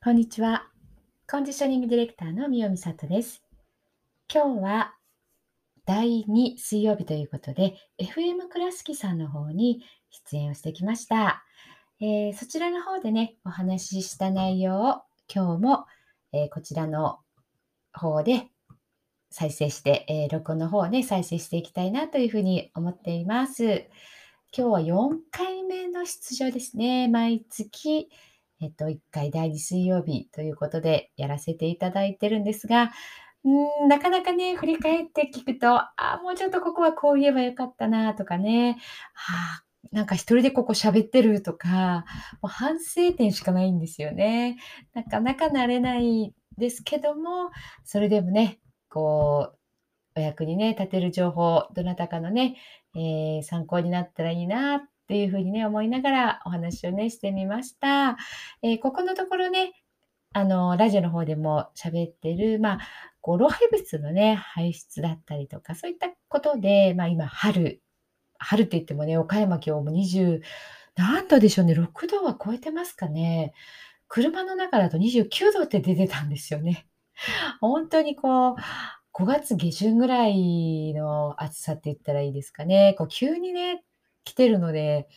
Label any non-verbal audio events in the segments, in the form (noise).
こんにちは。コンディショニングディレクターの三代美里です。今日は第2水曜日ということで、FM 倉敷さんの方に出演をしてきました。えーそちらの方でね、お話しした内容を今日も、えーこちらの方で再生して、えー録音の方をね、再生していきたいなというふうに思っています。今日は4回目の出場ですね。毎月、えっと、1回第2水曜日ということでやらせていただいてるんですが、うん、なかなかね、振り返って聞くと、あーもうちょっとここはこう言えばよかったなとかね、あーなんか一人でここ喋ってるとか、もう反省点しかないんですよね。なかなか慣れないですけども、それでもね、こう、お役にね、立てる情報、どなたかのね、えー参考になったらいいなっていうふうにね、思いながらお話をね、してみました。えーここのところね、あの、ラジオの方でも喋ってる、まあ、こう老廃物のね、排出だったりとか、そういったことで、まあ今、春、春って言ってもね、岡山今日も20、何度でしょうね、6度は超えてますかね。車の中だと29度って出てたんですよね。本当にこう、5月下旬ぐらいの暑さって言ったらいいですかね。こう急にね、来てるので、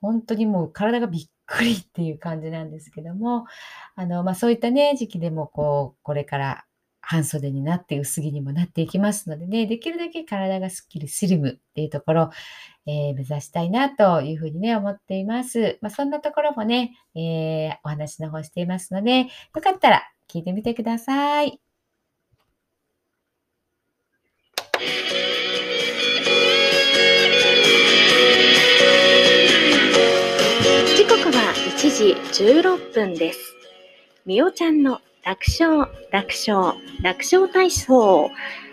本当にもう体がびっくりっていう感じなんですけども、あの、まあ、そういったね、時期でもこう、これから半袖になって薄着にもなっていきますのでね、できるだけ体がすっきりスリムっていうところ、えー目指したいなというふうにね、思っています。まあ、そんなところもね、えーお話の方していますので、よかったら聞いてみてください。時16分です。みおちゃんの楽勝、楽勝、楽勝体操。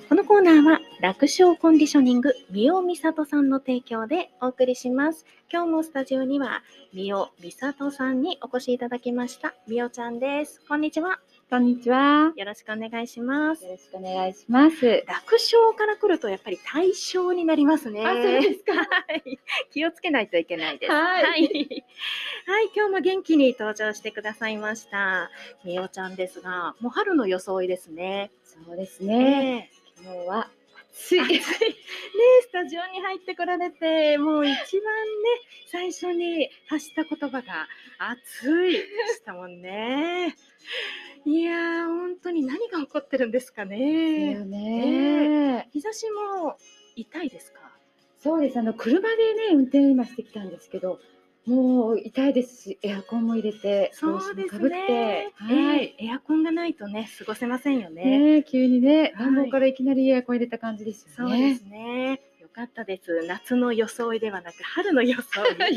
このコーナーは楽勝コンディショニングみおみさとさんの提供でお送りします。今日もスタジオにはみおみさとさんにお越しいただきました。みおちゃんです。こんにちは。こんにちは。よろしくお願いします。よろしくお願いします。楽勝から来るとやっぱり対象になりますね。あそうですかはい。気をつけないといけないです。はいはい。はい今日も元気に登場してくださいました。みおちゃんですが、もう春の装いですね。そうですえね。え今日は暑い。暑 (laughs) いねスタジオに入ってこられて、もう一番ね、最初に発した言葉が暑いでしたもんね。(laughs) いやー、本当に何が起こってるんですかねよ。ね。日差しも痛いですか？そうです。あの車でね運転今してきたんですけど、もう痛いですし、エアコンも入れて、帽子もかぶって、はい。ええエアコンがないとね、過ごせませんよね。ねえ急にね、はい暖房からいきなりエアコン入れた感じですよね。そうですね。よかったです。夏の装いではなく、春の装 (laughs) い。は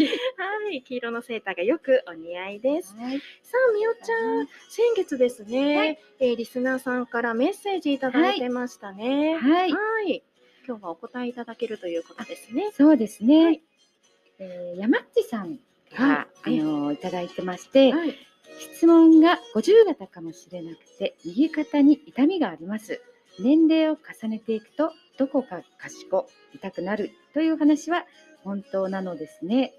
い、黄色のセーターがよくお似合いです。はい。さあ、みおちゃん、先月ですね、はいえーリスナーさんからメッセージいただいてましたね。はい。はい。今日はお答えいただけるということですね。そうですね。はいえー山っちさん。が、はい。あのいただいてまして、はい。質問が50型かもしれなくて右肩に痛みがあります。年齢を重ねていくとどこか賢痛くなるという話は本当なのですね。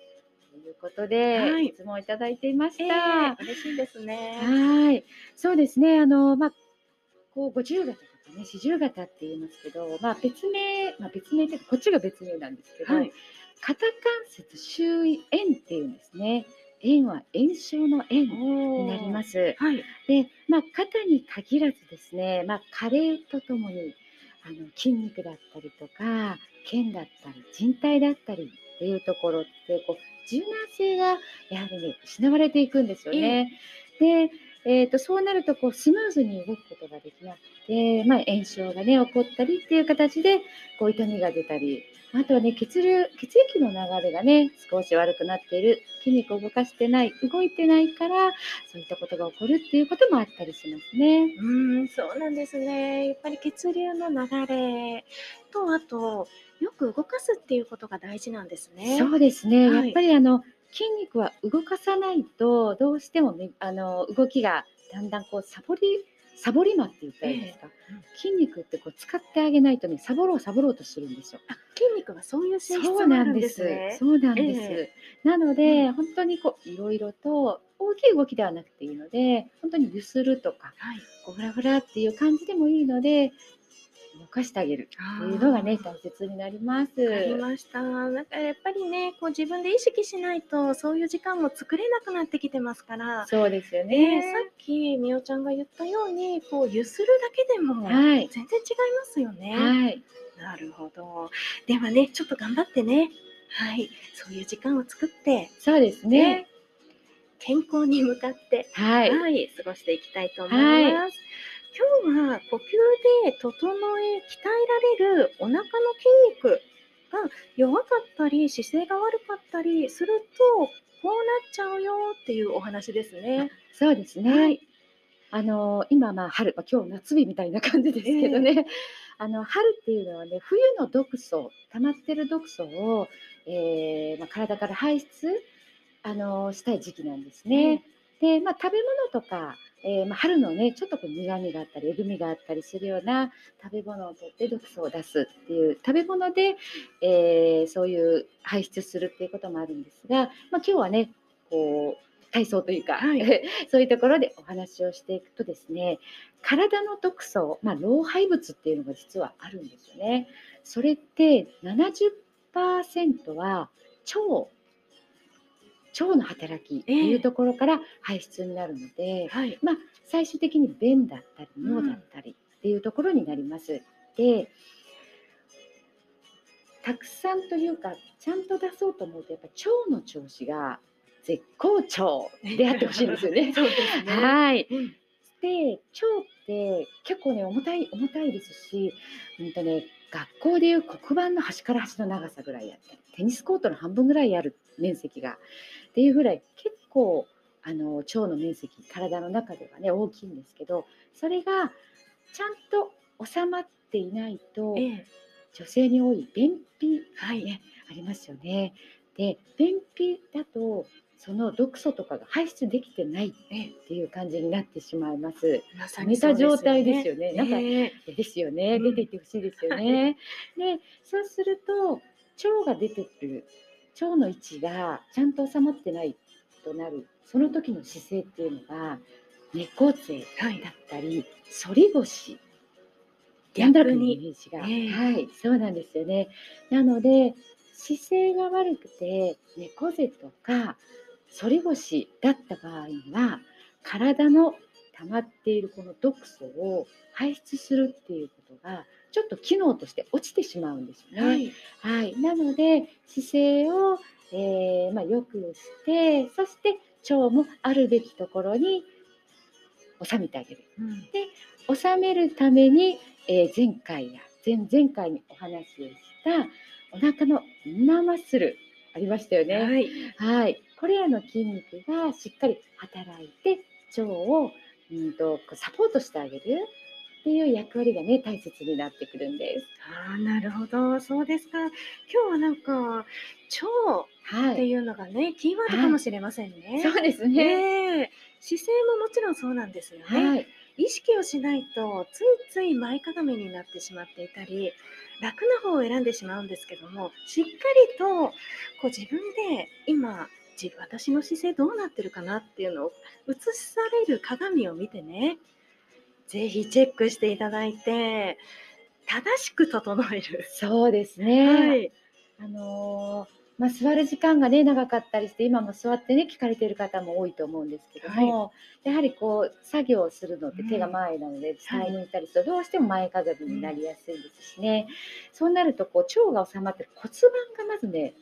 ということで、はい。質問をいただいていましえた、ー、嬉しいですね。はい。そうですね。あのまあこう50型とかね40型って言いますけどまあ別名まあ別名っていうかこっちが別名なんですけど、はい。肩関節周囲炎っていうんですね炎は炎症の炎になりますす。はい。で、まあ、肩に限らずですね、まあ、加齢とともにあの筋肉だったりとか腱だったり人体だったりっていうところってこう柔軟性がやはりね失われていくんですよね。で、えー、とそうなるとこうスムーズに動くことができなくて、まあ、炎症がね起こったりっていう形でこう痛みが出たりあとはね血流血液の流れがね少し悪くなっている筋肉を動かしてない動いてないからそういったことが起こるっていうこともあったりしますね。うーん、そうなんですね。やっぱり血流の流れと、あと、よく動かすっていうことが大事なんですね。そうですね、はいやっぱりあの筋肉は動かさないとどうしてもめあの動きがだんだんこうサボりサボり間って言ったらいいですか、ええうん筋肉ってこう使ってあげないとねサボろうサボろうとするんですよ。あ筋肉はそういう性質なんで。ですすね。そうなんです。えなので、うん本当にこういろいろと大きい動きではなくていいので本当にゆするとかはい。こうフラフラっていう感じでもいいので動かしてあげるっていうのがね大切になります。わかりました。なんかやっぱりね、こう自分で意識しないと、そういう時間も作れなくなってきてますから。そうですよね、ね。さっきみおちゃんが言ったように、こうゆするだけでもはい全然違いますよね。はい、なるほど。ではね、ちょっと頑張ってね。はい、そういう時間を作って、そうですねね。健康に向かって、は、はいい、過ごしていきたいと思います。今日は呼吸で整え、鍛えられるお腹の筋肉が弱かったり、姿勢が悪かったりすると、こうなっちゃうよっていうお話ですね。そうですね。はいあの今まあ春、まあ、今日夏日みたいな感じですけどね、(laughs) あの春っていうのはね冬の毒素溜まってる毒素を、えーまあ、体から排出あのしたい時期なんですね。で、まあ、食べ物とか、えーまあ、春のねちょっとこう苦みがあったりえぐみがあったりするような食べ物をとって毒素を出すっていう食べ物で、えーそういう排出するっていうこともあるんですが、まあ、今日はねこう体操というか、はい (laughs) そういうところでお話をしていくとですね体の毒素、まあ、老廃物っていうのが実はあるんですよね。それって70%は腸腸の働きっていうところから排出になるので、はい。まあ、最終的に便だったりうん尿だったりっていうところになります。でたくさんというかちゃんと出そうと思うとやっぱ腸の調子が絶好調であってほしいんですよね。(laughs) そうですね。はい。うんで腸って結構ね重たい重たいですし、うんとね学校でいう黒板の端から端の長さぐらいあったりテニスコートの半分ぐらいある面積がっていうぐらい結構あの腸の面積体の中ではね大きいんですけどそれがちゃんと収まっていないとええ女性に多い便秘はい。ねありますよね。で便秘だとその毒素とかが排出できてないっていう感じになってしまいます。冷めた状態ですよね。なんかねですよね。うん出ていってほしいですよね。で、そうすると腸が出てくる腸の位置がちゃんと収まってないとなるその時の姿勢っていうのが猫背はいだったり反り腰。逆にメージが、ええ。はい。そうなんですよね。なので姿勢が悪くて猫背とか反り腰だった場合には体の溜まっているこの毒素を排出するっていうことがちょっと機能として落ちてしまうんですよね。はい。はい、なので姿勢を、えーまあ、よくしてそして腸もあるべきところに収めてあげる。うん収めるために、えー前回や前々回にお話をしたお腹のインナーマッスルありましたよね。はい。はい、これらの筋肉がしっかり働いて腸をうんとサポートしてあげるっていう役割がね大切になってくるんです。ああ、なるほど。そうですか。今日はなんか、腸ってはい、いうのがね、キーワードかもしれませんね。そうですね。ねえ姿勢ももちろんそうなんですよね。はい、意識をしないとついつい前かがみになってしまっていたり楽な方を選んでしまうんですけどもしっかりとこう自分で今自分私の姿勢どうなってるかなっていうのを映される鏡を見てねぜひチェックしていただいて正しく整える。そうですね。はい、あのーまあ、座る時間がね長かったりして今も座ってね聞かれている方も多いと思うんですけども、やはりこう作業をするのって手が前なので下に向いたりするとどうしても前かがみになりやすいですしね、そうなるとこう腸が収まってる骨盤がまずね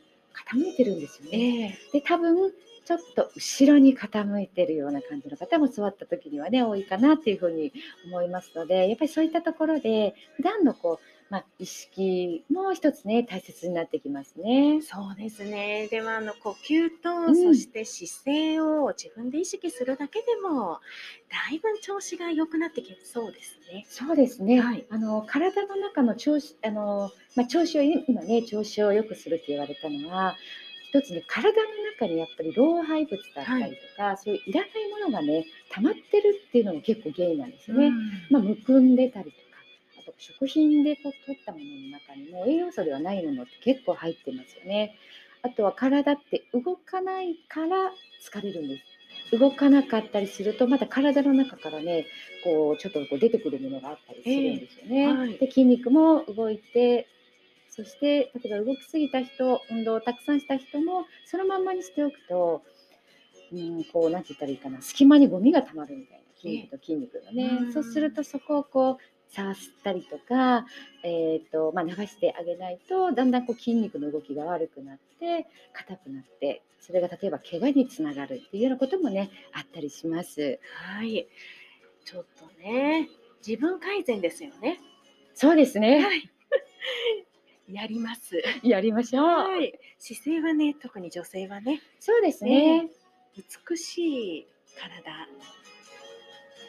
傾いてるんですよね。ええ。で多分ちょっと後ろに傾いてるような感じの方も座った時にはね多いかなっていうふうに思いますのでやっぱりそういったところで普段のこう、まあ、意識も一つね大切になってきますね。そうですね。ではあの呼吸と、んそして姿勢を自分で意識するだけでもだいぶ調子が良くなってきそうですね。そうですね。はいあの体の中の調子あのまあ調子を今ね調子を良くするって言われたのは一つね体の中にやっぱり老廃物だったりとか、そういういらないものがね溜まってるっていうのも結構原因なんですよね。まあ、むくんでたりとか、あと食品でこう取ったものの中にも栄養素ではないものって結構入ってますよね。あとは体って動かないから疲れるんです。動かなかったりするとまた体の中からねこうちょっとこう出てくるものがあったりするんですよね。ええはいで筋肉も動いてそして例えば動きすぎた人運動をたくさんした人もそのまんまにしておくとうんこうなんて言ったらいいかな隙間にゴミがたまるみたいな筋肉と筋肉がね、うんそうするとそこをこうさすったりとか、えーとまあ、流してあげないとだんだんこう筋肉の動きが悪くなって硬くなってそれが例えば怪我につながるっていうようなこともねあったりします。はい。ちょっとね、自分改善ですよね。そうですね。はい。やります。やりましょう。はい。姿勢はね、特に女性はね、そうですね。美しい体、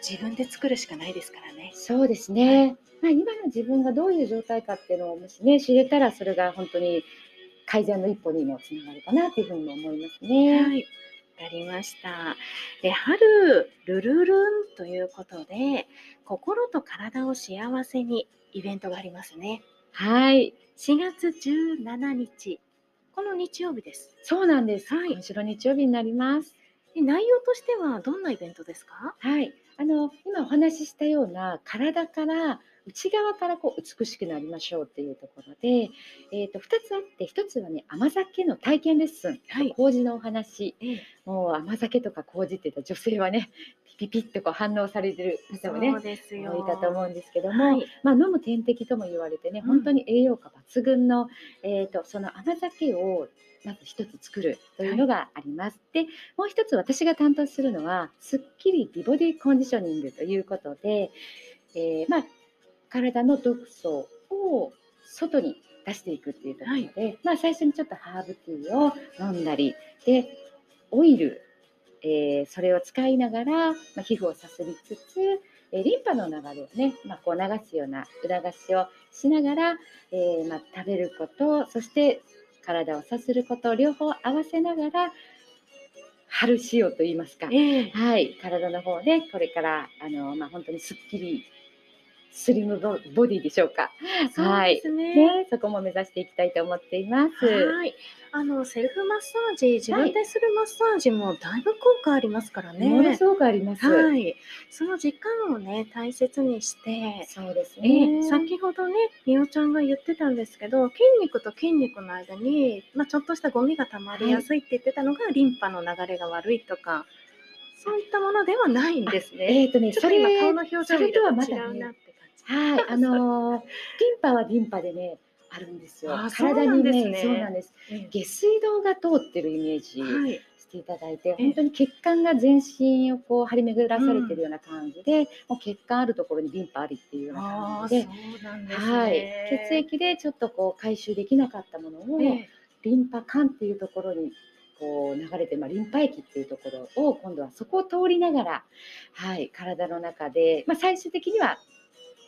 自分で作るしかないですからね。そうですね。まあ、今の自分がどういう状態かっていうのをもしね知れたらそれが本当に改善の一歩にもつながるかなというふうにも思いますね。はい。わかりました。で、春、ルルルンということで、心と体を幸せにイベントがありますね。はい、4月17日、この日曜日です。そうなんです。はい。今週の日曜日になります。で内容としてはどんなイベントですか？はい、あの今お話ししたような体から内側からこう美しくなりましょうっていうところで、えー、と2つあって1つはね甘酒の体験レッスン、はい。麹のお話。ええ、もう甘酒とか麹って言ったら女性はねピピピッとこう反応されてる方もねそうですよ。多いかと思うんですけども、はいまあ、飲む点滴とも言われてね、うん本当に栄養価抜群の、えー、とその甘酒をまず一つ作るというのがあります。でもう一つ私が担当するのはすっきり美ボディコンディショニングということで、えーまあ、体の毒素を外に出していくっていうところで、まあ、最初にちょっとハーブティーを飲んだりでオイル、えーそれを使いながら、まあ、皮膚をさすりつつ、えーリンパの流れをね、まあ、こう流すような裏返しをしながら、えーまあ、食べることそして体をさすること両方合わせながら春仕様と言いますか、ええ。はい、体の方でこれからあの、まあ、本当にすっきりスリムボボディでしょうか、そうですね。ね、そこも目指していきたいと思っています。はい。あのセルフマッサージ、自分でするマッサージもだいぶ効果ありますからね。ものすごくあります。はい。その時間をね大切にして。そうですえね。ー先ほどね、みおちゃんが言ってたんですけど、筋肉と筋肉の間に、まあ、ちょっとしたゴミがたまりやすいって言ってたのが、リンパの流れが悪いとか、そういったものではないんですね。えっ、とね、それ今顔の表情見ると違うなって。はい、(laughs) あのーリンパはリンパでね、あるんですよ。あそう体にね、なんですねそうなんです。え下水道が通ってるイメージ。していただいて、え本当に血管が全身をこう張り巡らされてるような感じで、もう血管あるところにリンパありっていうような感じで。ですね。はい、血液でちょっとこう回収できなかったものを、ええリンパ管っていうところにこう流れて、まあ、リンパ液っていうところを今度はそこを通りながら、はい、体の中で、まあ、最終的には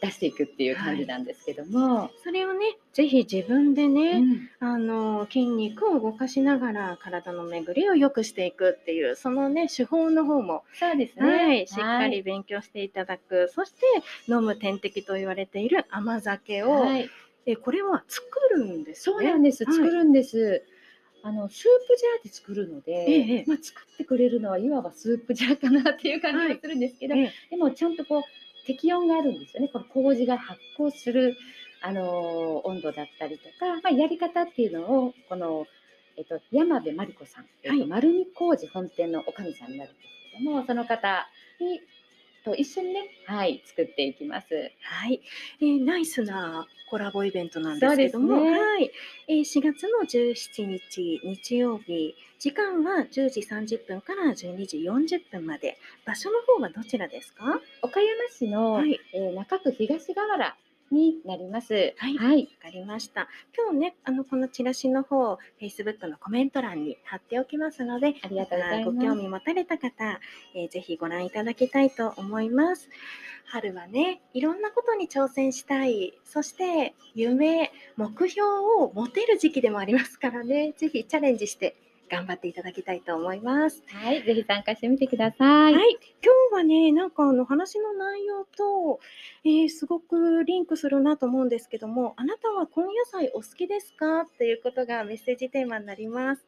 出していくっていう感じなんですけども、それをね、ぜひ自分でね、うん。あの筋肉を動かしながら体の巡りを良くしていくっていうそのね手法の方も、そうですね、はい、しっかはいり勉強していただく、そして飲む点滴と言われている甘酒を、はい、えこれは作るんですね。そうなんです、はい。作るんです。あのスープジャーで作るので、ええまあ、作ってくれるのはいわばスープジャーかなっていう感じがするんですけど、ええ。でもちゃんとこう適温があるんですよね。この麹が発酵する、あのー温度だったりとか、まあ、やり方っていうのをこの、えっと、山部真理子さん、えっとはい丸見麹本店のおかみさんになるんですけどもその方にと一緒にね、はい、作っていきます。はい、えーナイスなコラボイベントなんですけども、ね。はい、えー4月の17日日曜日、時間は10時30分から12時40分まで、場所の方はどちらですか？岡山市の、はい、えー中区東河原になります。はいはい、わかりました。今日ね、あのこのチラシの方、Facebook のコメント欄に貼っておきますので、ありがとうございますご興味持たれた方、えーぜひご覧いただきたいと思います。春はね、いろんなことに挑戦したい、そして夢、目標を持てる時期でもありますからね、ぜひチャレンジして頑張っていただきたいと思います。はい、ぜひ参加してみてください。はい、今日はね、なんかあの話の内容と、えーすごくリンクするなと思うんですけども、あなたは根野菜お好きですか？っていうことがメッセージテーマになります。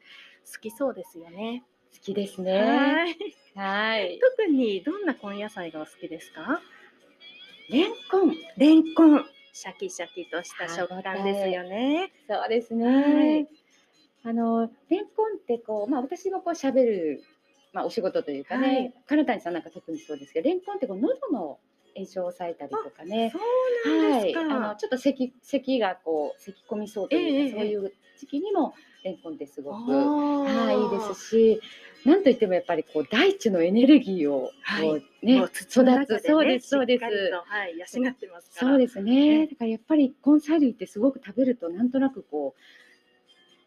好きそうですよね。きですね。はい。はい。特にどんな根野菜がお好きですか？レンコン。レンコン、シャキシャキとした歯食ご感ですよね。そうですはいね。あのレンコンってこう、まあ、私もこう喋る、まあ、お仕事というかはいね、金谷さんなんか特にそうですけど、レンコンってこう喉の炎症を抑えたりとかね。そうなんはい、ですか。あのちょっと咳咳がこう咳込みそうというか、ええそういう時期にもレンコンってすごく、あはい、いいーですし、なんといってもやっぱりこう大地のエネルギーをこう、はいねもう土の中でね育つそうですそうですはい、養ってます。そうですね。ねだからやっぱり根菜類ってすごく食べるとなんとなくこう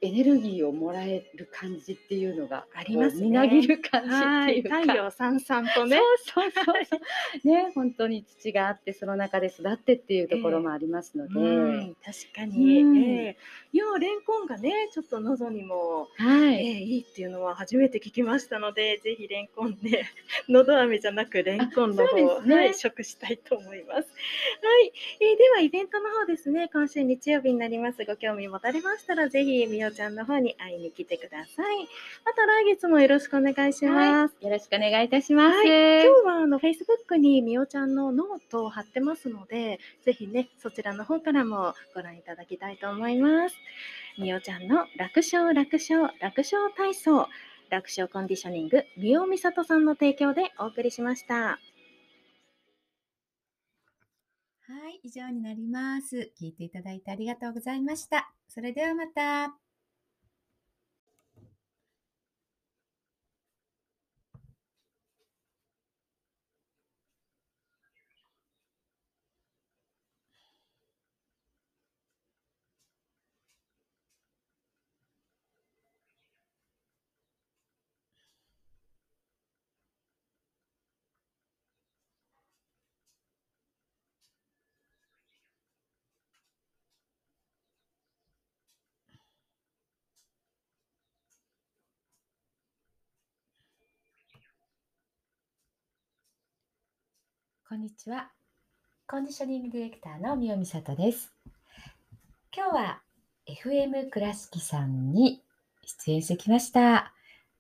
エネルギーをもらえる感じっていうのがありますみなぎる感じはい、っていうか。太陽さんさんとね。そうそうそう。ね、本当に土があってその中で育ってっていうところもありますので、うん、確かに、うん。ええ。いやレンコンがねちょっと喉にも、はい。ええいいっていうのは初めて聞きましたのでぜひレンコンで喉飴じゃなくレンコンの方、ですね。はい、食したいと思います。はい、えーではイベントの方ですね。今週日曜日になります。ご興味持たれましたらぜひみおちゃんの方に会いに来てください。また来月もよろしくお願いします。よろしくお願いいたします。はい今日はあの Facebook にみおちゃんのノートを貼ってますので、ぜひね、そちらの方からもご覧いただきたいと思います。みおちゃんの楽勝楽勝楽勝体操、楽勝コンディショニング、みおみさとさんの提供でお送りしました。はい、以上になります。聞いていただいてありがとうございました。それではまた。こんにちは。コンディショニングディレクターの三尾美里です。今日は FM 倉敷さんに出演してきました。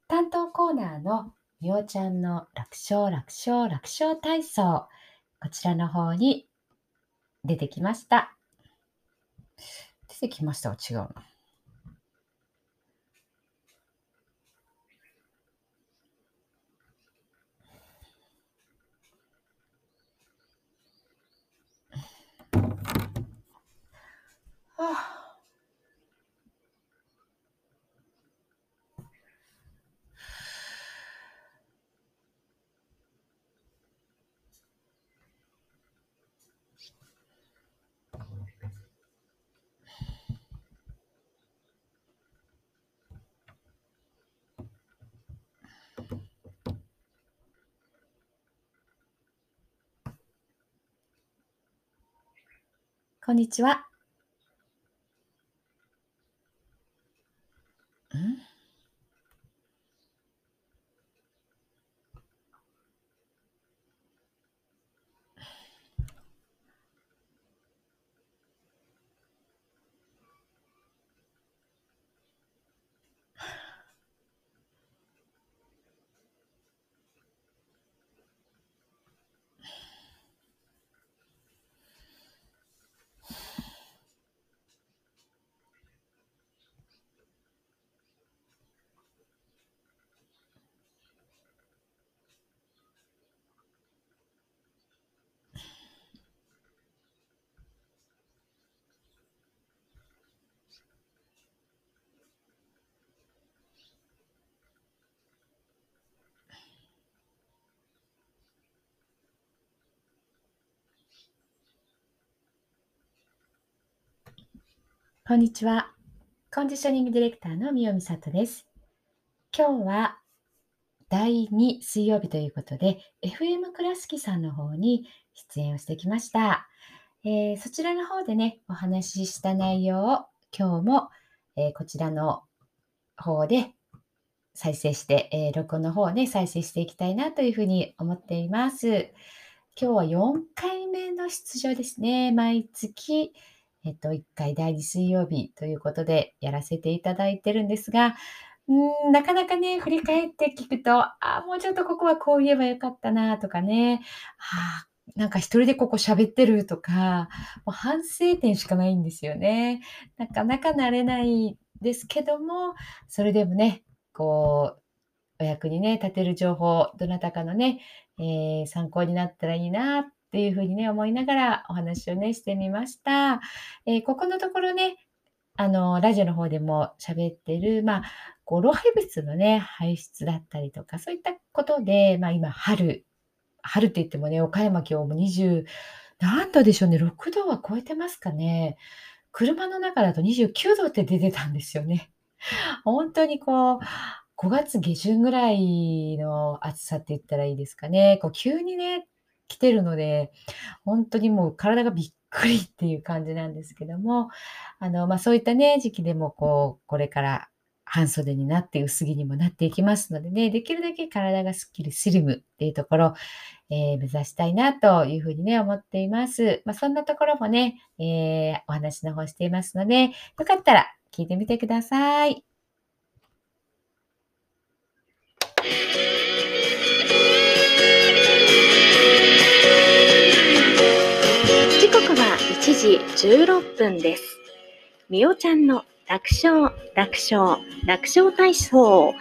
担当コーナーのみおちゃんの楽勝楽勝楽勝体操。こちらの方に出てきました。出てきましたは違うな。あこんにちは。こんにちは。コンディショニングディレクターの三尾美里です。今日は第2水曜日ということで、FM 倉敷さんの方に出演をしてきました。えーそちらの方でね、お話しした内容を今日も、えーこちらの方で再生して、えー録音の方をね、再生していきたいなというふうに思っています。今日は4回目の出場ですね。毎月、えっと、1回第2水曜日ということでやらせていただいてるんですが、うん、なかなかね、振り返って聞くと、ああ、もうちょっとここはこう言えばよかったなとかね、ああ、なんか一人でここ喋ってるとか、もう反省点しかないんですよね。なかなか慣れないですけども、それでもね、こう、お役にね、立てる情報、どなたかのね、えー参考になったらいいなっていうふうにね、思いながらお話をね、してみました。えーここのところね、あの、ラジオの方でも喋ってる、まあ、こう老廃物のね、排出だったりとか、そういったことで、まあ、今、春、春って言ってもね、岡山今日も20、何度でしょうね、6度は超えてますかね。車の中だと29度って出てたんですよね。本当にこう、5月下旬ぐらいの暑さって言ったらいいですかね。こう急にね、来てるので、本当にもう体がびっくりっていう感じなんですけども、あの、まあ、そういったね、時期でもこう、これから半袖になって薄着にもなっていきますのでね、できるだけ体がすっきりスリムっていうところ、えー目指したいなというふうにね、思っています。まあ、そんなところもね、えーお話の方していますので、よかったら聞いてみてください。時16分です。みおちゃんの楽勝、楽勝、楽勝体操。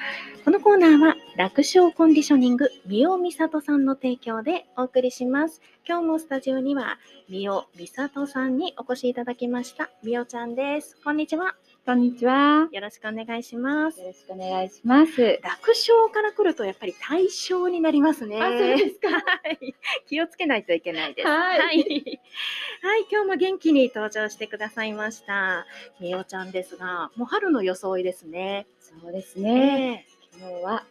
このコーナーは楽勝コンディショニング、みおみさとさんの提供でお送りします。今日もスタジオにはみおみさとさんにお越しいただきました。みおちゃんです。こんにちは。こんにちは。よろしくお願いします。よろしくお願いします。楽勝から来るとやっぱり対象になりますね。あそうですかはい。気をつけないといけないです。はいはい。はい今日も元気に登場してくださいました。みおちゃんですが、もう春の装いですね。そうですねね。今日は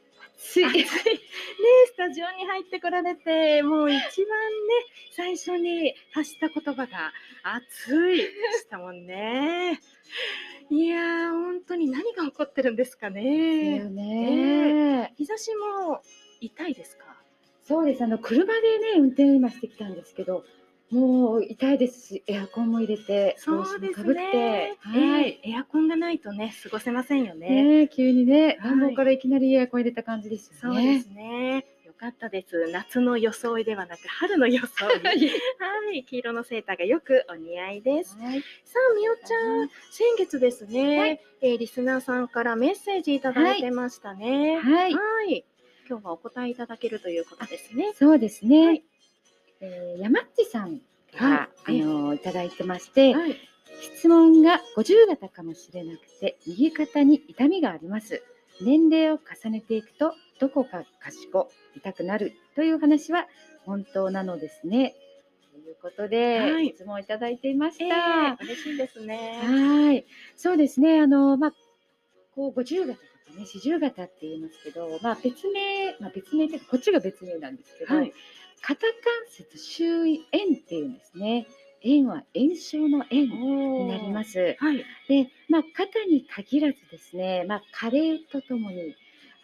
暑い。(laughs) ねスタジオに入ってこられて、もう一番ね、最初に発した言葉が暑いでしたもんね。いやー、本当に何が起こってるんですかですねよ。ね。日差しも痛いですか？そうです。あの車でね、運転今してきたんですけど、もう痛いですし、エアコンも入れて、そうです帽子もかぶってね。はい。えーエアコンがないとね、過ごせませんよね。ねえ急にね、はい暖房からいきなりエアコン入れた感じですよね。そうですね。よかったです。夏の装いではなく春の装 (laughs) い。はい、黄色のセーターがよくお似合いです。はい。さあ、みおちゃん、先月ですね、はいえーリスナーさんからメッセージいただいてましたね。はい。はい。今日はお答えいただけるということですね。そうですね。はいえー山っちさんが、はい。あのいただいてまして、はい。質問が50型かもしれなくて右肩に痛みがあります。年齢を重ねていくとどこか賢痛くなるという話は本当なのですね。ということで、はい。質問いただいていましえた、ー、嬉しいですね。はい。そうですね。あのまあこう50型とかね40型って言いますけどまあ別名まあ別名ってこっちが別名なんですけど、はい。肩関節周囲炎っていうんですね炎は炎症の炎になりますす。はい。で、まあ、肩に限らずですね、まあ、加齢とともに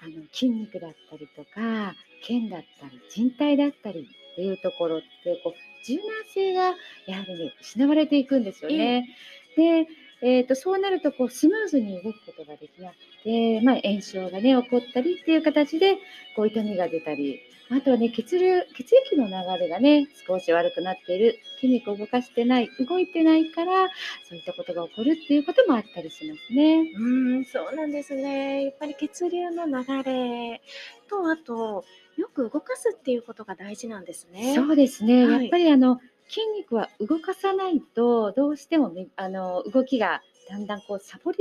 あの筋肉だったりとか腱だったり人体だったりっていうところってこう柔軟性がやはりね失われていくんですよね。で、えー、とそうなるとこうスムーズに動くことができなくて、まあ、炎症がね起こったりっていう形でこう痛みが出たりあとはね血流血液の流れがね少し悪くなっている筋肉を動かしてない動いてないからそういったことが起こるっていうこともあったりしますね。うーん、そうなんですね。やっぱり血流の流れと、あと、よく動かすっていうことが大事なんですね。そうですね、はいやっぱりあの筋肉は動かさないとどうしてもねあの動きがだんだんこうサボり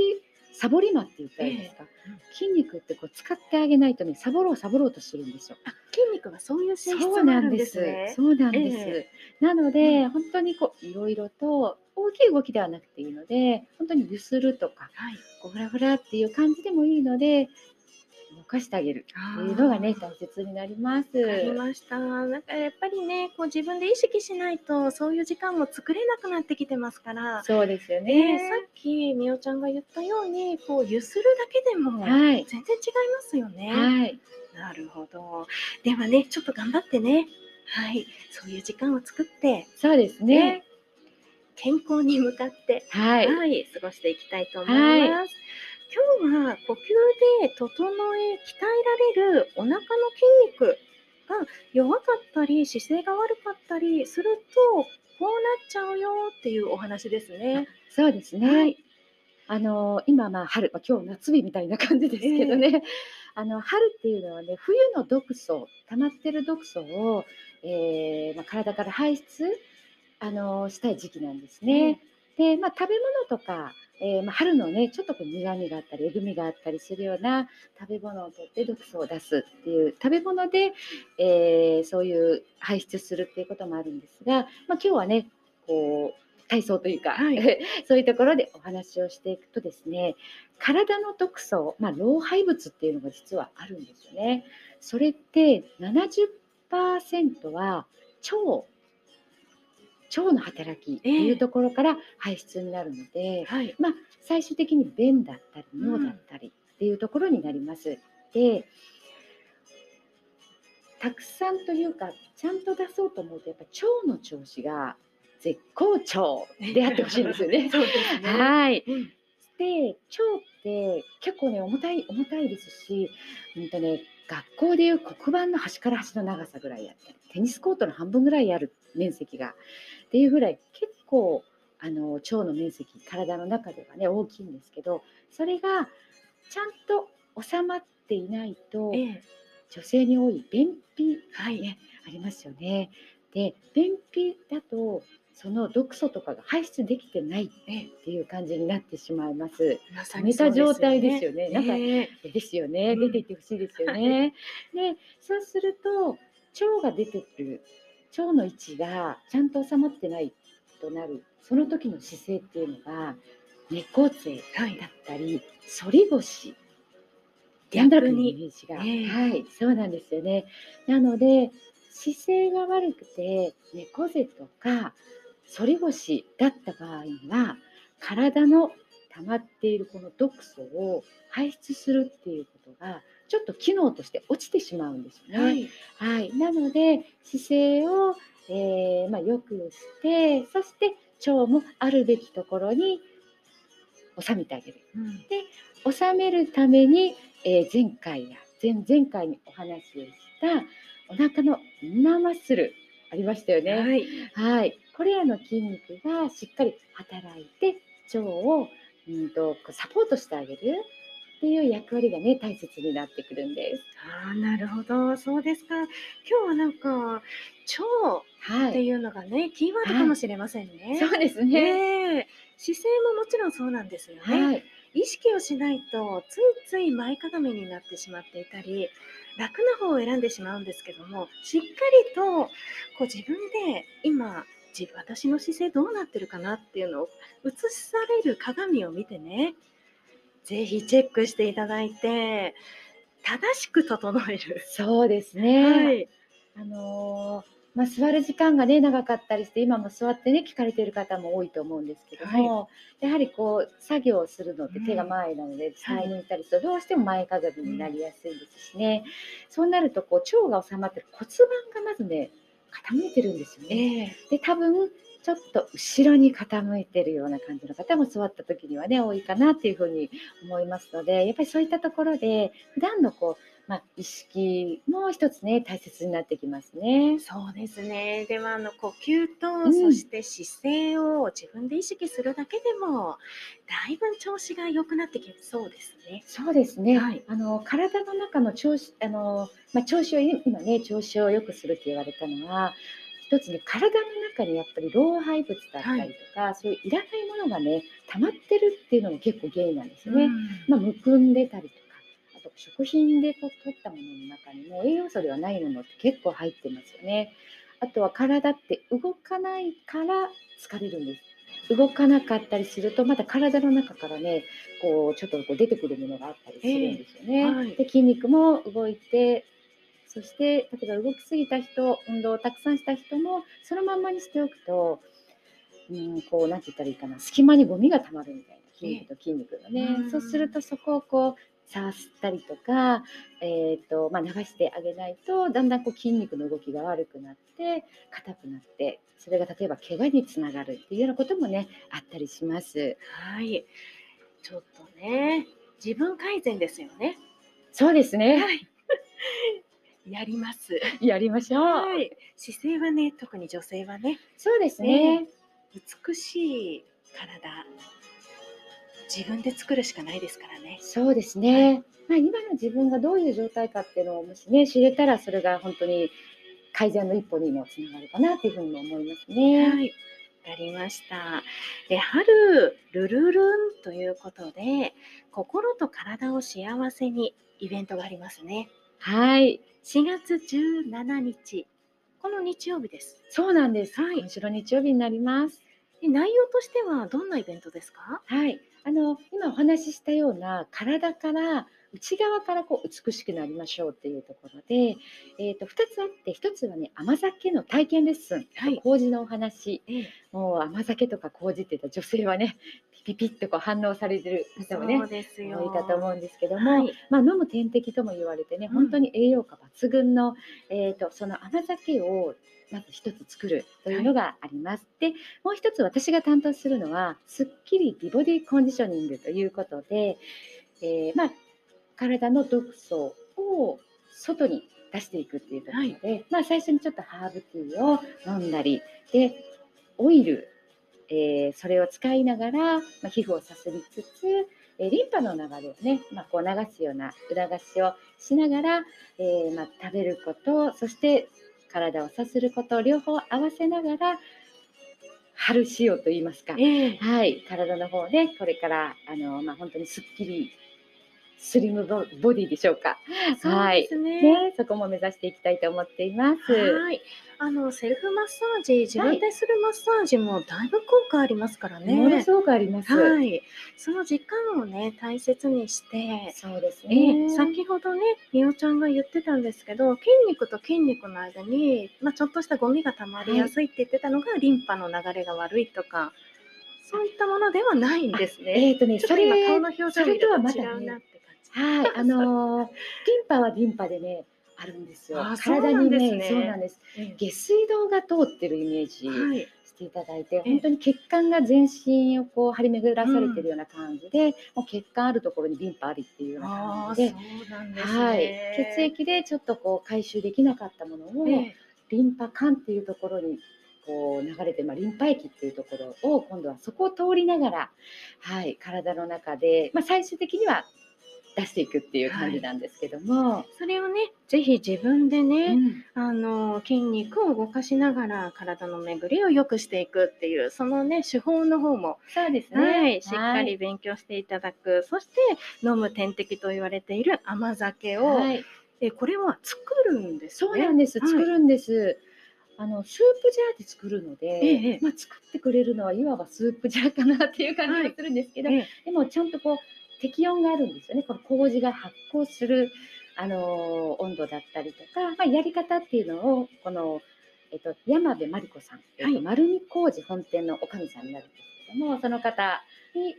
サボり魔って言ったらいいですか、筋肉ってこう使ってあげないとねサボろうサボろうとするんですよ。あ筋肉がそういう性質なんで。ですすね。そうなんです。えなので、うん本当にこういろいろと大きい動きではなくていいので、本当にゆするとか、はい。こうフラフラっていう感じでもいいので、動かしてあげるっていうのがね、大切になります。わかりました。なんかやっぱりね、こう自分で意識しないと、そういう時間も作れなくなってきてますから。そうですよね、ね。さっきみおちゃんが言ったように、こうゆするだけでもはい。全然違いますよね。はい。なるほど。ではね、ちょっと頑張ってね。はい。そういう時間を作って、そうですねね。健康に向かって、はい。はい、過ごしていきたいと思います。今日は呼吸で整え、鍛えられるお腹の筋肉が弱かったり、姿勢が悪かったりすると、こうなっちゃうよっていうお話ですね。そうですね。はい。あの、今、まあ、春、まあ、今日夏日みたいな感じですけどね。あの、春っていうのはね、冬の毒素、溜まってる毒素を、えーまあ、体から排出、あの、したい時期なんですね。で、まあ、食べ物とか、えーまあ、春のね、ちょっとこう苦味があったり、えぐみがあったりするような食べ物をとって毒素を出すっていう、食べ物で、えーそういう排出するっていうこともあるんですが、まあ、今日はね、こう、体操というか、はい (laughs) そういうところでお話をしていくとですね、体の毒素、まあ、老廃物っていうのが実はあるんですよね。それって70%は腸、腸の働きっていうところから排出になるので、はい。まあ、最終的に便だったり尿だったりっていうところになります。でたくさんというかちゃんと出そうと思うとやっぱ腸の調子が絶好調であってほしいんですよね。(laughs) そうですね。はい。うんで腸って結構ね重たい重たいですし、うんとね、学校でいう黒板の端から端の長さぐらいあったりテニスコートの半分ぐらいある面積がっていうぐらい結構あの腸の面積体の中ではね大きいんですけどそれがちゃんと収まっていないとええ女性に多い便秘はい。ねありますよね。で便秘だとその毒素とかが排出できてないっていう感じになってしまいます。まさ寝た状態ですよね。なんかええですよね。うん出ていってほしいですよね。で、そうすると腸が出てくる腸の位置がちゃんと収まってないとなるその時の姿勢っていうのが猫背はいだったり反り腰逆に。イメージが、ええ。はいそうなんですよね。なので姿勢が悪くて猫背とか反り腰だった場合には体の溜まっているこの毒素を排出するっていうことがちょっと機能として落ちてしまうんですよね。はい。はい、なので姿勢を、えーまあ、よくしてそして腸もあるべきところに収めてあげる。うん収めるために、えー前回や前々回にお話をしたお腹のインナーマッスルありましたよね。はい。はい、これらの筋肉がしっかり働いて腸をうんとサポートしてあげるっていう役割がね大切になってくるんです。ああ、なるほど。そうですか。今日はなんか、腸はい、っていうのがね、キーワードかもしれませんね。そうですね。ねえ姿勢ももちろんそうなんですよね。はい、意識をしないとついつい前かがみになってしまっていたり楽な方を選んでしまうんですけどもしっかりとこう自分で今自私の姿勢どうなってるかなっていうのを映される鏡を見てねぜひチェックしていただいて正しく整える。そうですね。はい、あのーまあ、座る時間がね長かったりして今も座ってね聞かれている方も多いと思うんですけども、やはりこう作業をするのって手が前なので伝えに行ったりするとどうしても前かがみになりやすいですしね、そうなるとこう腸が収まってる骨盤がまずね傾いてるんですよね。ええ。で多分ちょっと後ろに傾いてるような感じの方も座った時にはね多いかなっていうふうに思いますのでやっぱりそういったところで普段のこう、まあ、意識も一つね大切になってきますね。そうですね。ではあの呼吸と、んそして姿勢を自分で意識するだけでもだいぶ調子が良くなってきそうですね。そうですね。はいあの体の中の調子あのまあ調子を今ね調子を良くするって言われたのは一つね体の中にやっぱり老廃物だったりとか、そういういらないものがね溜まってるっていうのも結構原因なんですよね。まあ、むくんでたりとか、あと食品でこう取ったものの中にも栄養素ではないものって結構入ってますよね。あとは体って動かないから疲れるんです。動かなかったりするとまた体の中からねこうちょっとこう出てくるものがあったりするんですよね。ええはいで筋肉も動いてそして例えば動きすぎた人運動をたくさんした人もそのまんまにしておくとうんこうなんて言ったらいいかな隙間にゴミがたまるみたいな筋肉と筋肉がね、うんそうするとそこをこうさすったりとか、えーとまあ、流してあげないとだんだんこう筋肉の動きが悪くなって硬くなってそれが例えば怪我につながるっていうようなこともねあったりします。はい。ちょっとね、自分改善ですよね。そうですね。はい。やります。やりましょう。はい。姿勢はね、特に女性はね、そうですね。美しい体、自分で作るしかないですからね。そうですね。まあ、今の自分がどういう状態かっていうのをもしね、知れたら、それが本当に改善の一歩にもつながるかなっていうふうにも思いますね。はい。わかりました。で、春、ルルルンということで、心と体を幸せにイベントがありますね。はい。4月17日、この日曜日です。そうなんです。はい今週の日曜日になります。で内容としてはどんなイベントですか？はい。あの、今お話ししたような体から内側からこう美しくなりましょうっていうところで、えっ、と、2つあって、1つはね、甘酒の体験レッスン、はい麹のお話、ええもう甘酒とか麹って言ったら女性はね、ピピピッとこう反応されてる方もね。多いかと思うんですけども、はいまあ、飲む点滴とも言われてね、うん本当に栄養価抜群の、えー、とその甘酒をまず一つ作るというのがあります。でもう一つ私が担当するのはすっきり美ボディコンディショニングということで、えーまあ、体の毒素を外に出していくっていうところで、まあ、最初にちょっとハーブティーを飲んだりでオイル、えーそれを使いながら、まあ、皮膚をさすりつつ、えーリンパの流れをね、まあ、こう流すような裏返しをしながら、えーまあ、食べることそして体をさすること両方合わせながら春仕様と言いますか、ええ。はい、体の方でこれからあの、まあ、本当にすっきりスリムボボディでしょうか、そうですね。ね、そこも目指していきたいと思っています。はい。あの、セルフマッサージ、自分でするマッサージもだいぶ効果ありますからね。ものすごくあります。はい。その時間をね、大切にして、そうですえね。え先ほどね、みおちゃんが言ってたんですけど、筋肉と筋肉の間に、まあ、ちょっとしたゴミが溜まりやすいって言ってたのが、リンパの流れが悪いとか、そういったものではないんですね。えっ、とね、それ今顔の表情見ると違うなって。はい、あのー (laughs) リンパはリンパでね、あるんですよ体にね、ねそうなんです。え下水道が通ってるイメージ。していただいて、本当に血管が全身をこう張り巡らされてるような感じで、もう血管あるところにリンパありっていうような感じで。ですね。はい、血液でちょっとこう回収できなかったものを、ええリンパ管っていうところにこう流れて、まあ、リンパ液っていうところを今度はそこを通りながら、はい、体の中で、まあ、最終的には出していくっていう感じなんですけども、それをね、ぜひ自分でね、うん。あの筋肉を動かしながら体の巡りを良くしていくっていうそのね手法の方も、そうですね、はい、しっかはいり勉強していただく、そして飲む点滴と言われている甘酒を、はい、えこれは作るんですね？そうなんです、はい。作るんです。あのスープジャーで作るので、ええまあ、作ってくれるのはいわばスープジャーかなっていう感じがするんですけど、ええ。でもちゃんとこう適温があるんですよね。この麹が発酵する、あのー温度だったりとか、まあ、やり方っていうのをこの、えっと、山部真理子さん、えっとはい丸見麹本店のおかみさんになるんですけどもその方に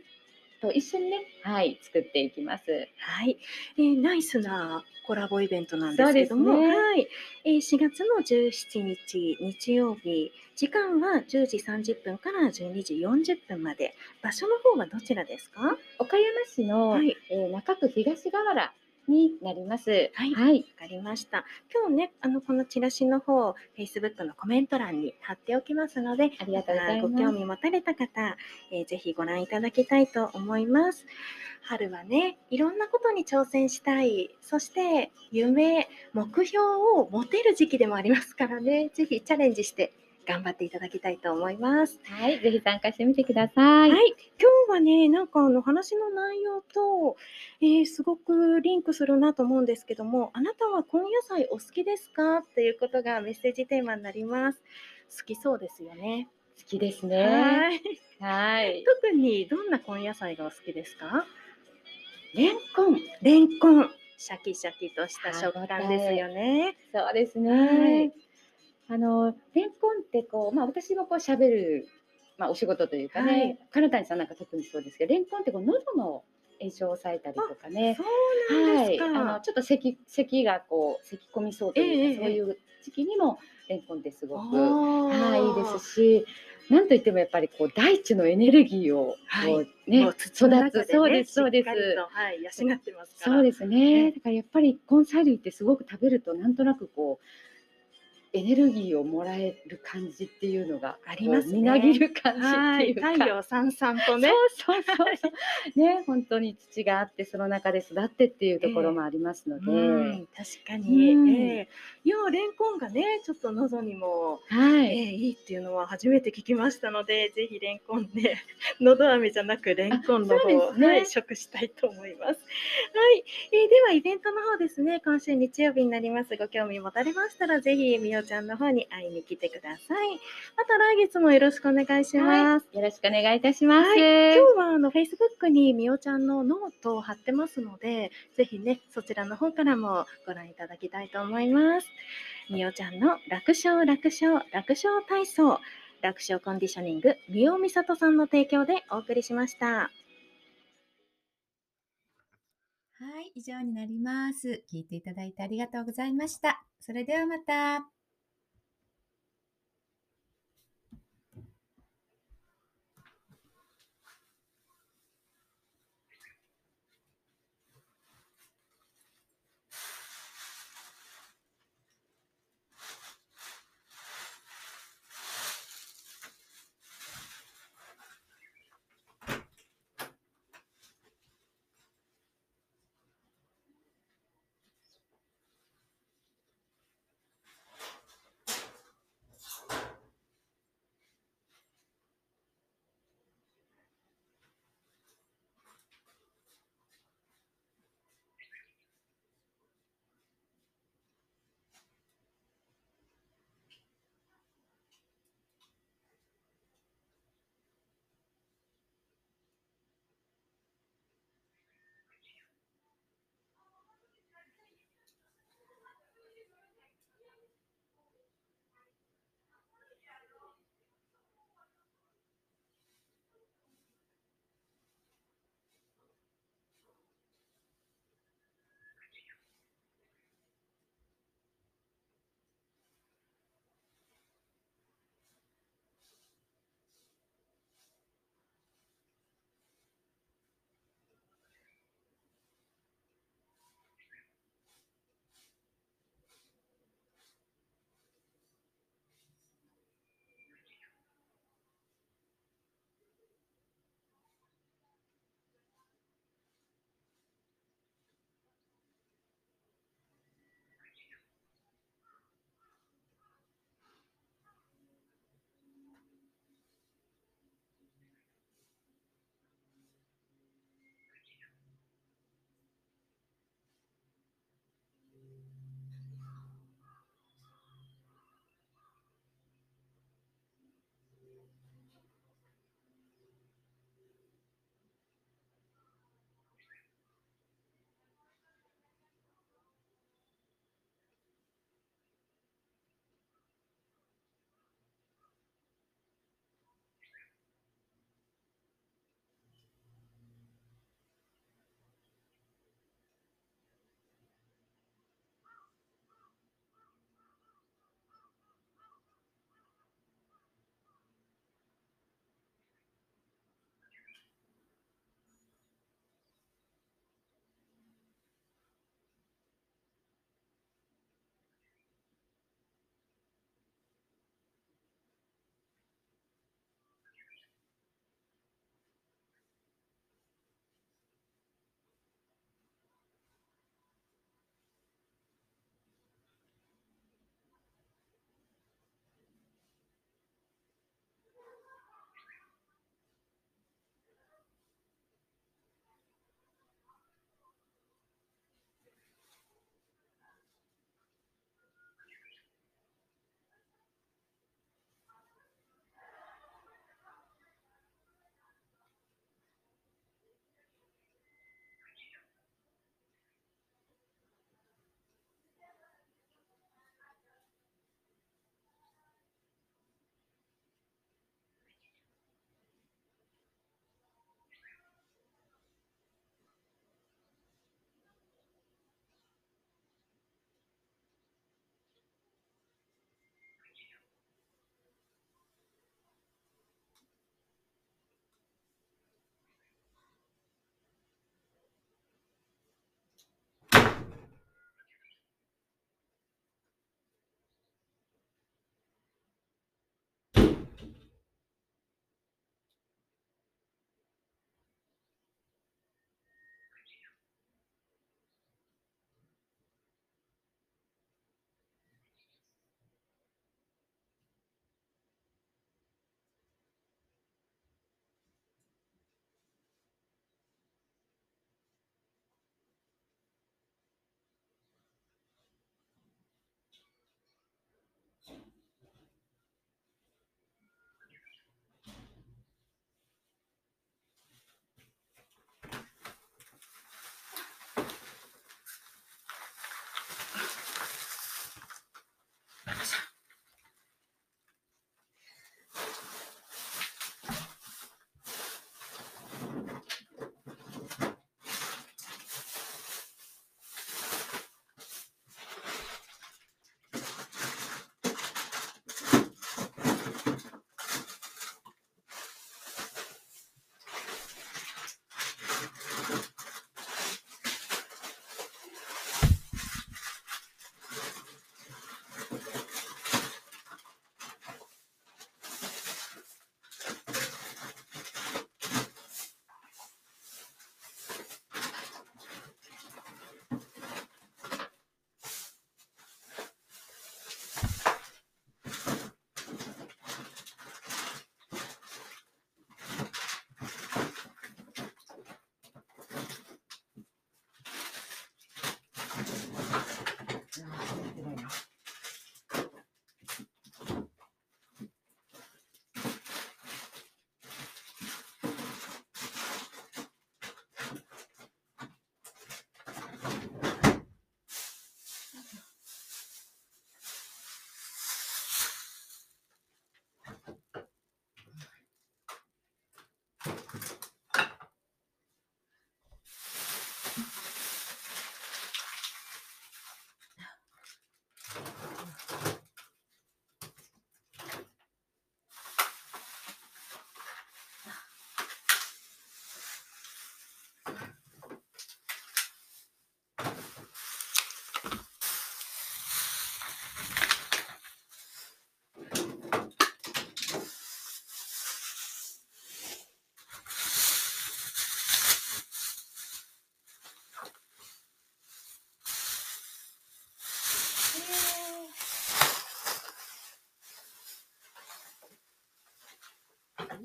と一緒にね、はい、作っていきます。はい、えーナイスなコラボイベントなんですけども、ね。はい、えー4月の17日日曜日、時間は10時30分から12時40分まで、場所の方はどちらですか？岡山市の、はい。えー中区東河原になります。はいはい、わかりました。今日ね、あのこのチラシの方、Facebook のコメント欄に貼っておきますので、ありがとうございごます。興味持たれた方、えーぜひご覧いただきたいと思います。春はね、いろんなことに挑戦したい、そして夢、目標を持てる時期でもありますからね、ぜひチャレンジして頑張っていただきたいと思います。はい、ぜひ参加してみてください。はい、今日はね、なんかあの話の内容と、えーすごくリンクするなと思うんですけども、あなたは根野菜お好きですか？っていうことがメッセージテーマになります。好きそうですよね。好きですね。はい。はい。(laughs) 特にどんな根野菜がお好きですか？レンコン。レンコン。シャキシャキとした食感ですよね。そうですね。はいあのレンコンってこうまあ私もこう喋るまあお仕事というかね、はい金谷さんなんか特にそうですけど、レンコンってこう喉の炎症を抑えたりとかね。はい。あのちょっと咳咳がこう咳込みそうというか、ええそういう時期にもレンコンってすごくはいいいですし、なんといってもやっぱりこう大地のエネルギーをこうね、もう土の中育つそうねですそうですはい、養ってます。そうですね。ねだからやっぱり根菜類ってすごく食べるとなんとなくこうエネルギーをもらえる感じっていうのがありますみなぎる感じはい、っていうか。太陽さんさんとね。そうそうそう。ね、本当に土があってその中で育ってっていうところもありますので、うん、確かに、うんええいやレンコンがねちょっと喉にも、はい。ええいいっていうのは初めて聞きましたのでぜひレンコンね喉飴じゃなくレンコンの方ですねはい、食したいと思います。はい、えーではイベントの方ですね今週日曜日になりますご興味持たれましたらぜひみおちゃんの方に会いに来てください。また来月もよろしくお願いします。よろしくお願いいたします。はい今日はあの Facebook にみおちゃんのノートを貼ってますので、ぜひね、そちらの方からもご覧いただきたいと思います。みおちゃんの楽勝楽勝楽勝体操、楽勝コンディショニング、みおみさとさんの提供でお送りしました。はい、以上になります。聞いていただいてありがとうございました。それではまた。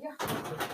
い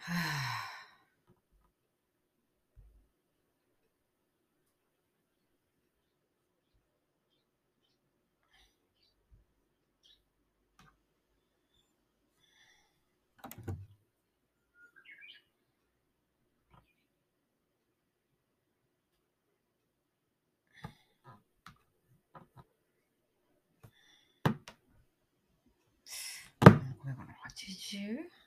はあ。これかな ?80?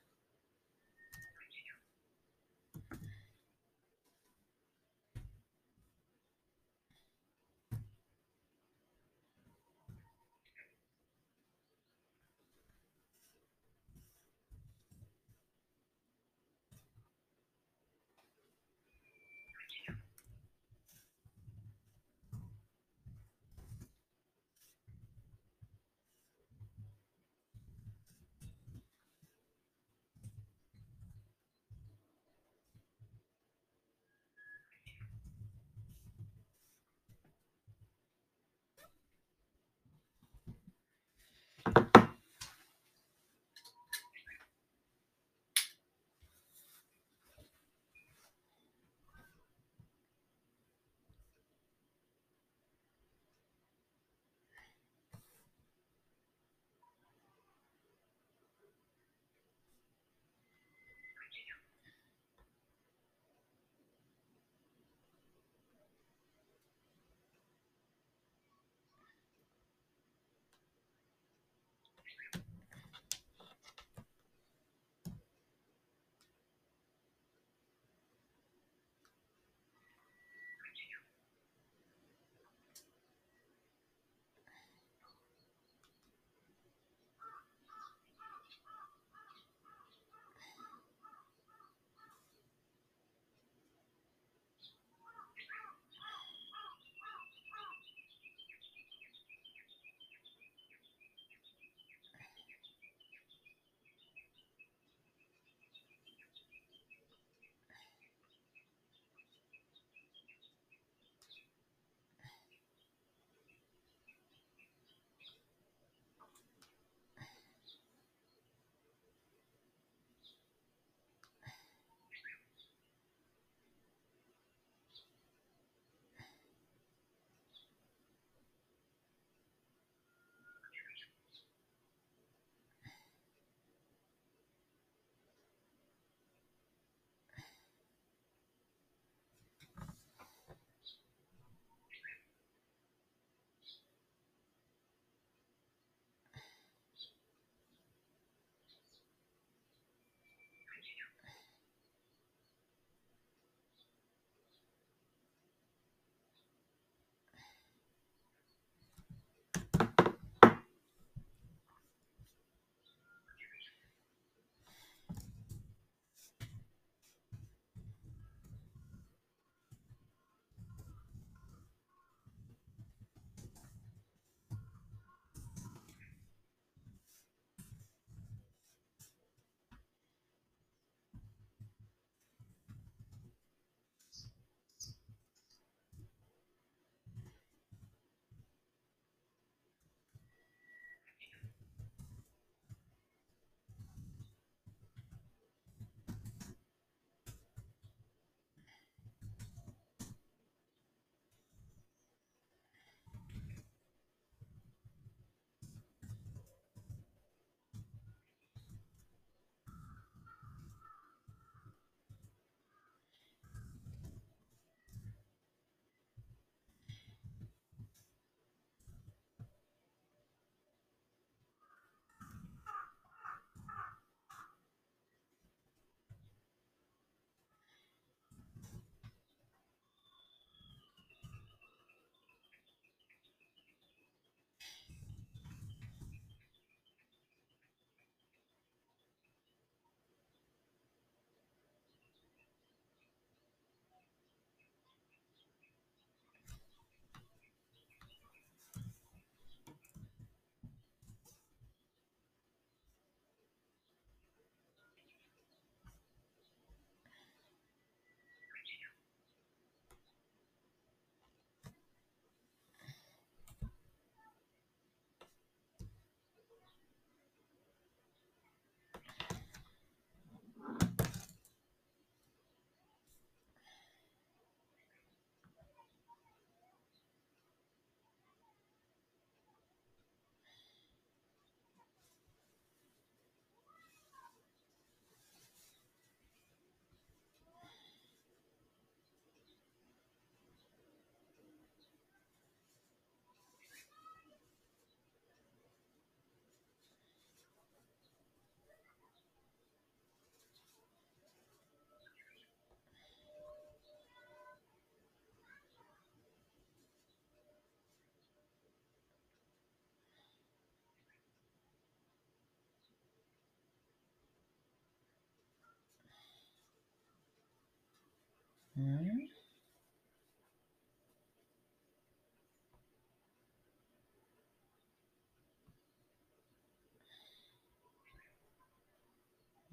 うん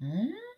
うん